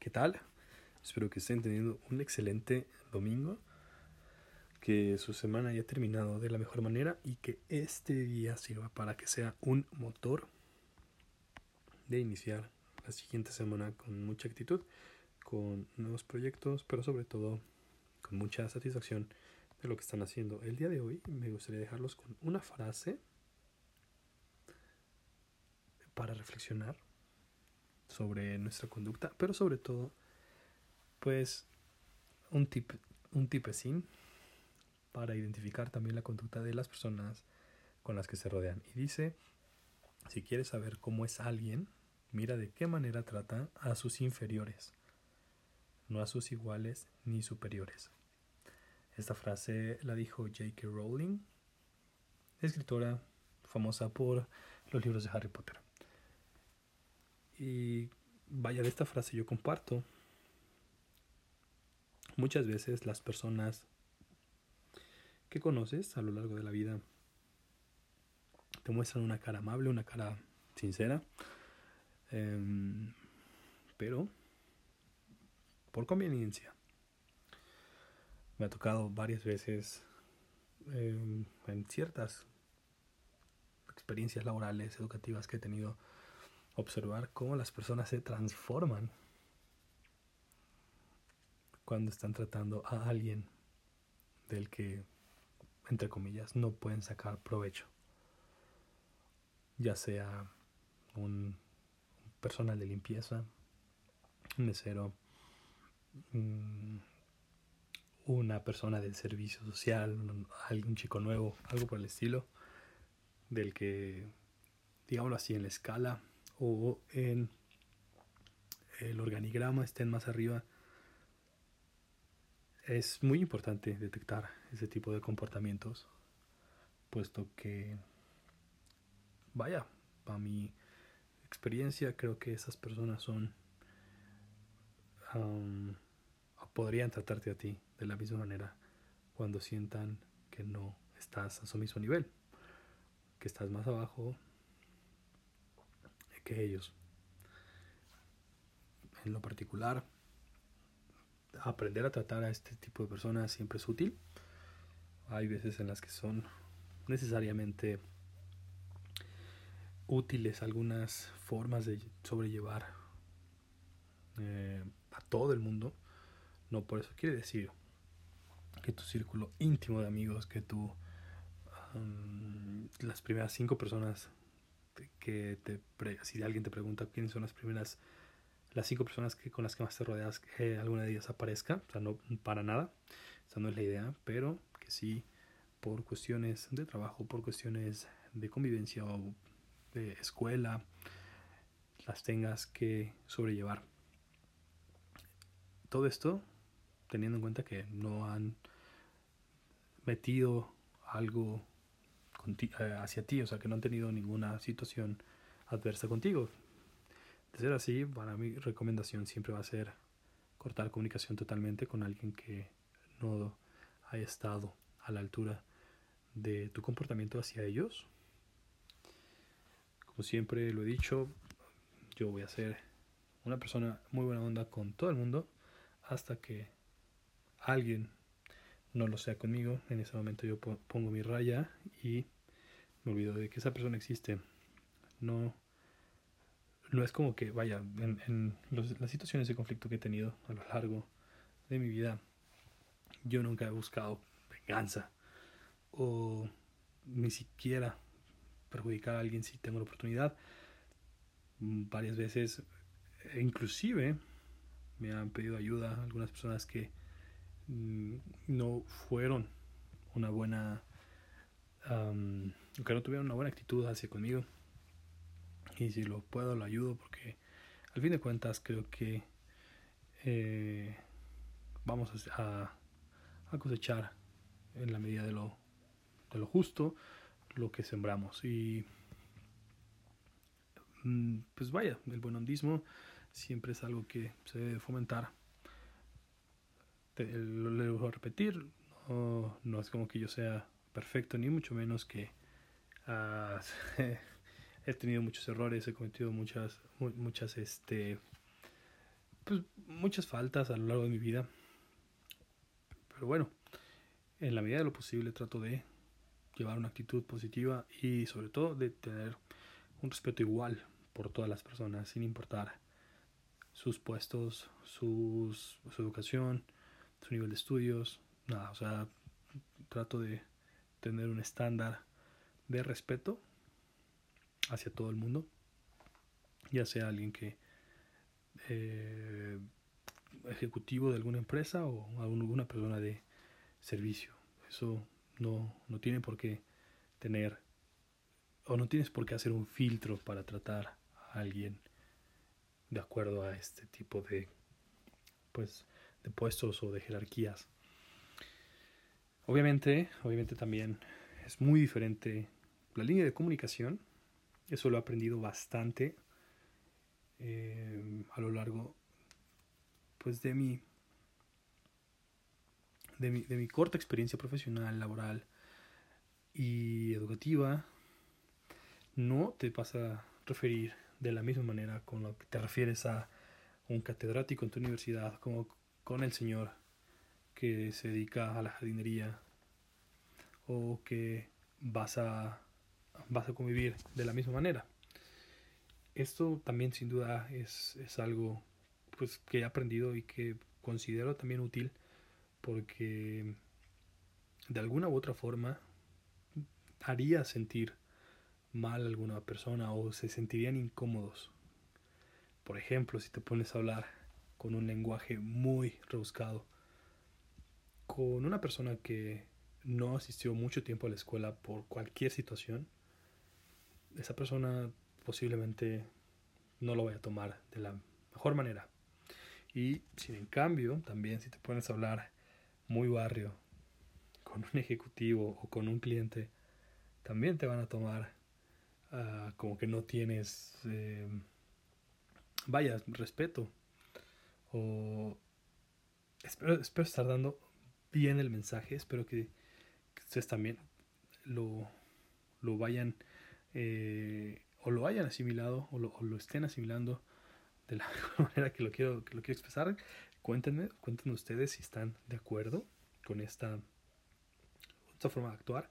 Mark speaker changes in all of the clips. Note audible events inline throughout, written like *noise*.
Speaker 1: ¿Qué tal? Espero que estén teniendo un excelente domingo, que su semana haya terminado de la mejor manera y que este día sirva para que sea un motor de iniciar la siguiente semana con mucha actitud, con nuevos proyectos, pero sobre todo con mucha satisfacción de lo que están haciendo. El día de hoy me gustaría dejarlos con una frase para reflexionar sobre nuestra conducta, pero sobre todo, pues, un tip, un tipecín para identificar también la conducta de las personas con las que se rodean. Y dice, si quieres saber cómo es alguien, mira de qué manera trata a sus inferiores, no a sus iguales ni superiores. Esta frase la dijo J.K. Rowling, escritora famosa por los libros de Harry Potter. Y vaya, de esta frase yo comparto. Muchas veces las personas que conoces a lo largo de la vida te muestran una cara amable, una cara sincera, em, pero por conveniencia. Me ha tocado varias veces em, en ciertas experiencias laborales, educativas que he tenido, observar cómo las personas se transforman cuando están tratando a alguien del que, entre comillas, no pueden sacar provecho. Ya sea un personal de limpieza, un mesero, mm, una persona del servicio social, un chico nuevo, algo por el estilo, del que, digámoslo así, en la escala o en el organigrama estén más arriba, es muy importante detectar ese tipo de comportamientos, puesto que, vaya, a mi experiencia creo que esas personas son, podrían tratarte a ti de la misma manera cuando sientan que no estás a su mismo nivel, que estás más abajo ellos. En lo particular, aprender a tratar a este tipo de personas siempre es útil. Hay veces en las que son necesariamente útiles algunas formas de sobrellevar eh, a todo el mundo. No por eso quiere decir que tu círculo íntimo de amigos, que tú, las primeras cinco personas que te si alguien te pregunta quiénes son las primeras las cinco personas que con las que más te rodeas que alguna de ellas aparezca o sea no para nada esa no es la idea pero que sí por cuestiones de trabajo por cuestiones de convivencia o de escuela las tengas que sobrellevar. Todo esto teniendo en cuenta que no han metido algo eh, hacia ti, o sea, que no han tenido ninguna situación adversa contigo. De ser así, para mi recomendación siempre va a ser cortar comunicación totalmente con alguien que no haya estado a la altura de tu comportamiento hacia ellos. Como siempre lo he dicho, yo voy a ser una persona muy buena onda con todo el mundo hasta que alguien no lo sea conmigo. En ese momento yo pongo mi raya y me olvido de que esa persona existe. No, no es como que, vaya, en, en las situaciones de conflicto que he tenido a lo largo de mi vida, yo nunca he buscado venganza o ni siquiera perjudicar a alguien si tengo la oportunidad. Varias veces, inclusive, me han pedido ayuda algunas personas que no fueron una buena que no tuvieron una buena actitud hacia conmigo. Y si lo puedo, lo ayudo porque al fin de cuentas creo que eh, vamos a, a, cosechar en la medida de lo, de lo justo lo que sembramos. Y mm, pues vaya, el buen hondismo siempre es algo que se debe fomentar. Lo, voy a repetir, no, no es como que yo sea perfecto, ni mucho menos que uh, *laughs* he tenido muchos errores, he cometido muchas, muchas, este, pues muchas faltas a lo largo de mi vida. Pero bueno, en la medida de lo posible trato de llevar una actitud positiva y sobre todo de tener un respeto igual por todas las personas, sin importar sus puestos, sus, su educación, su nivel de estudios, nada, o sea, trato de tener un estándar de respeto hacia todo el mundo, ya sea alguien que eh, ejecutivo de alguna empresa o alguna persona de servicio. Eso no, no tiene por qué tener o no tienes por qué hacer un filtro para tratar a alguien de acuerdo a este tipo de pues de puestos o de jerarquías. Obviamente, obviamente también es muy diferente la línea de comunicación. Eso lo he aprendido bastante eh, a lo largo pues de mi, de mi de mi corta experiencia profesional, laboral y educativa. No te vas a referir de la misma manera con lo que te refieres a un catedrático en tu universidad, como con el señor que se dedica a la jardinería o que vas a, vas a convivir de la misma manera. Esto también sin duda es, es algo pues, que he aprendido y que considero también útil porque de alguna u otra forma haría sentir mal a alguna persona o se sentirían incómodos. Por ejemplo, si te pones a hablar con un lenguaje muy rebuscado, con una persona que no asistió mucho tiempo a la escuela por cualquier situación, esa persona posiblemente no lo vaya a tomar de la mejor manera. Y sin en cambio, también si te pones a hablar muy barrio con un ejecutivo o con un cliente, también te van a tomar uh, como que no tienes, eh, vaya, respeto. O espero, espero estar dando bien el mensaje, espero que, ustedes también lo, lo vayan eh, o lo hayan asimilado o lo, estén asimilando de la *laughs* manera que lo quiero, que lo quiero expresar. Cuéntenme, cuéntenme ustedes si están de acuerdo con esta, forma de actuar.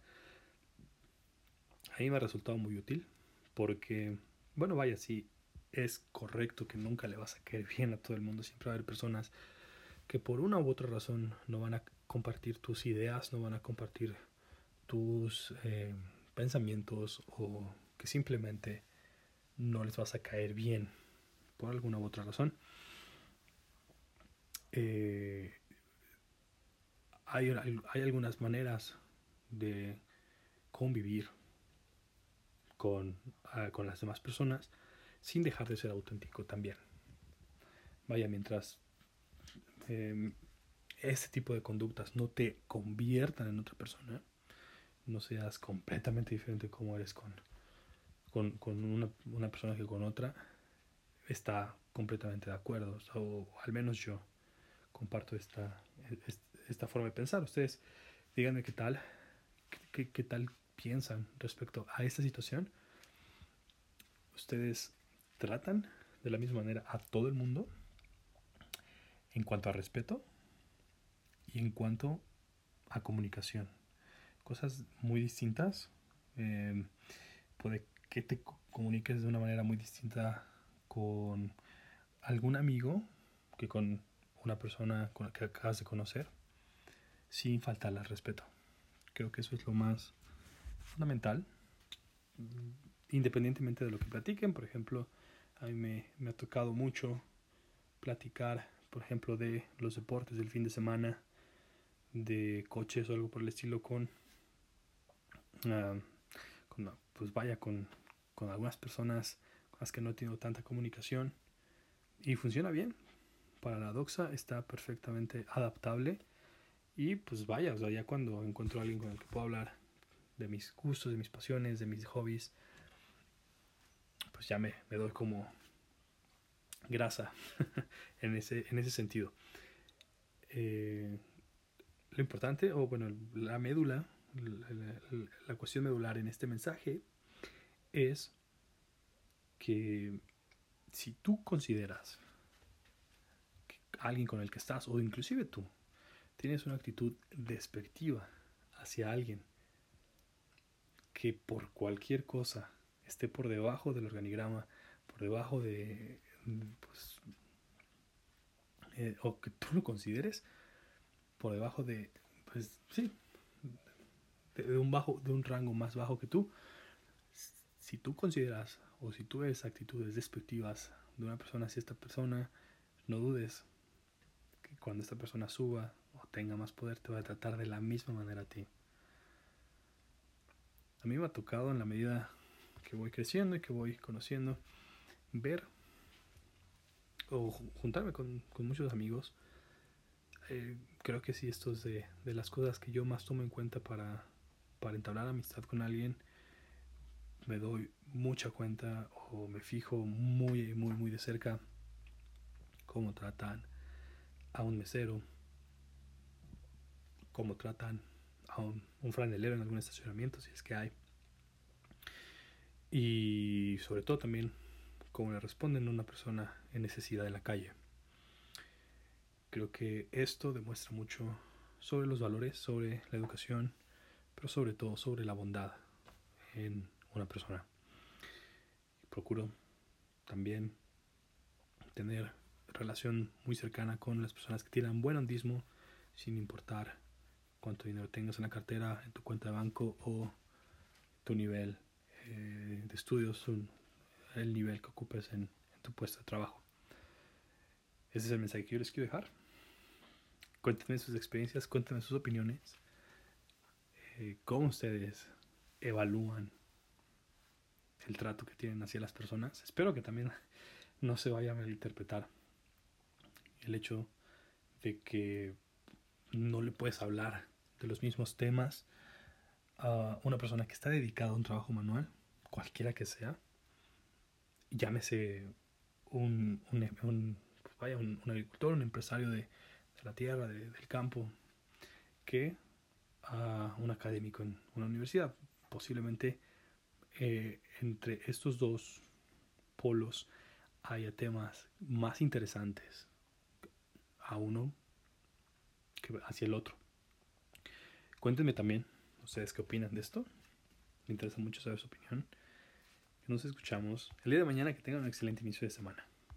Speaker 1: A mí me ha resultado muy útil porque, bueno, vaya, sí, es correcto que nunca le vas a caer bien a todo el mundo. Siempre va a haber personas que por una u otra razón no van a compartir tus ideas, no van a compartir tus eh, pensamientos o que simplemente no les vas a caer bien por alguna u otra razón. Eh, hay, hay, algunas maneras de convivir con, uh, con las demás personas sin dejar de ser auténtico también. Vaya, mientras eh, este tipo de conductas no te conviertan en otra persona, no seas completamente diferente como eres con, con, con una, una, persona que con otra, está completamente de acuerdo, o al menos yo comparto esta, esta forma de pensar. Ustedes díganme qué tal, qué, qué tal piensan respecto a esta situación. Ustedes tratan de la misma manera a todo el mundo en cuanto a respeto y en cuanto a comunicación. Cosas muy distintas. Eh, puede que te comuniques de una manera muy distinta con algún amigo que con una persona con la que acabas de conocer sin faltarle al respeto. Creo que eso es lo más fundamental, independientemente de lo que platiquen. Por ejemplo, a mí me, ha tocado mucho platicar, por ejemplo, de los deportes del fin de semana, de coches o algo por el estilo con, uh, pues vaya, con, con algunas personas con las que no he tenido tanta comunicación y funciona bien. Para la doxa está perfectamente adaptable y pues vaya, o sea, ya cuando encuentro a alguien con el que puedo hablar de mis gustos, de mis pasiones, de mis hobbies, pues ya me, me doy como grasa *laughs* en, ese, en ese sentido. Eh, lo importante, o bueno, la médula, la, la, cuestión medular en este mensaje es que si tú consideras alguien con el que estás o inclusive tú tienes una actitud despectiva hacia alguien que por cualquier cosa esté por debajo del organigrama, por debajo de, pues, eh, o que tú lo consideres por debajo de, pues sí, de, un bajo, de un rango más bajo que tú, si tú consideras o si tú ves actitudes despectivas de una persona hacia esta persona, no dudes que cuando esta persona suba o tenga más poder te va a tratar de la misma manera a ti. A mí me ha tocado en la medida que voy creciendo y que voy conociendo, ver o juntarme con, muchos amigos. Eh, creo que sí, esto es de, de, las cosas que yo más tomo en cuenta para, para entablar amistad con alguien. Me doy mucha cuenta o me fijo muy, muy, muy de cerca cómo tratan a un mesero, cómo tratan a un, un franelero en algún estacionamiento, si es que hay. Y sobre todo también cómo le responden a una persona en necesidad en la calle. Creo que esto demuestra mucho sobre los valores, sobre la educación, pero sobre todo sobre la bondad en una persona. Procuro también tener relación muy cercana con las personas que tienen buen andismo, sin importar cuánto dinero tengas en la cartera, en tu cuenta de banco o tu nivel eh, de estudios, el nivel que ocupes en, tu puesto de trabajo. Ese es el mensaje que yo les quiero dejar. Cuéntenme sus experiencias, cuéntenme sus opiniones, eh, cómo ustedes evalúan el trato que tienen hacia las personas. Espero que también *laughs* no se vaya a malinterpretar el hecho de que no le puedes hablar de los mismos temas a una persona que está dedicada a un trabajo manual, cualquiera que sea, llámese un, un, pues agricultor, un empresario de, la tierra, del campo, que a un académico en una universidad. Posiblemente eh, entre estos dos polos haya temas más interesantes a uno que hacia el otro. Cuéntenme también ustedes qué opinan de esto. Me interesa mucho saber su opinión. Nos escuchamos el día de mañana. Que tengan un excelente inicio de semana.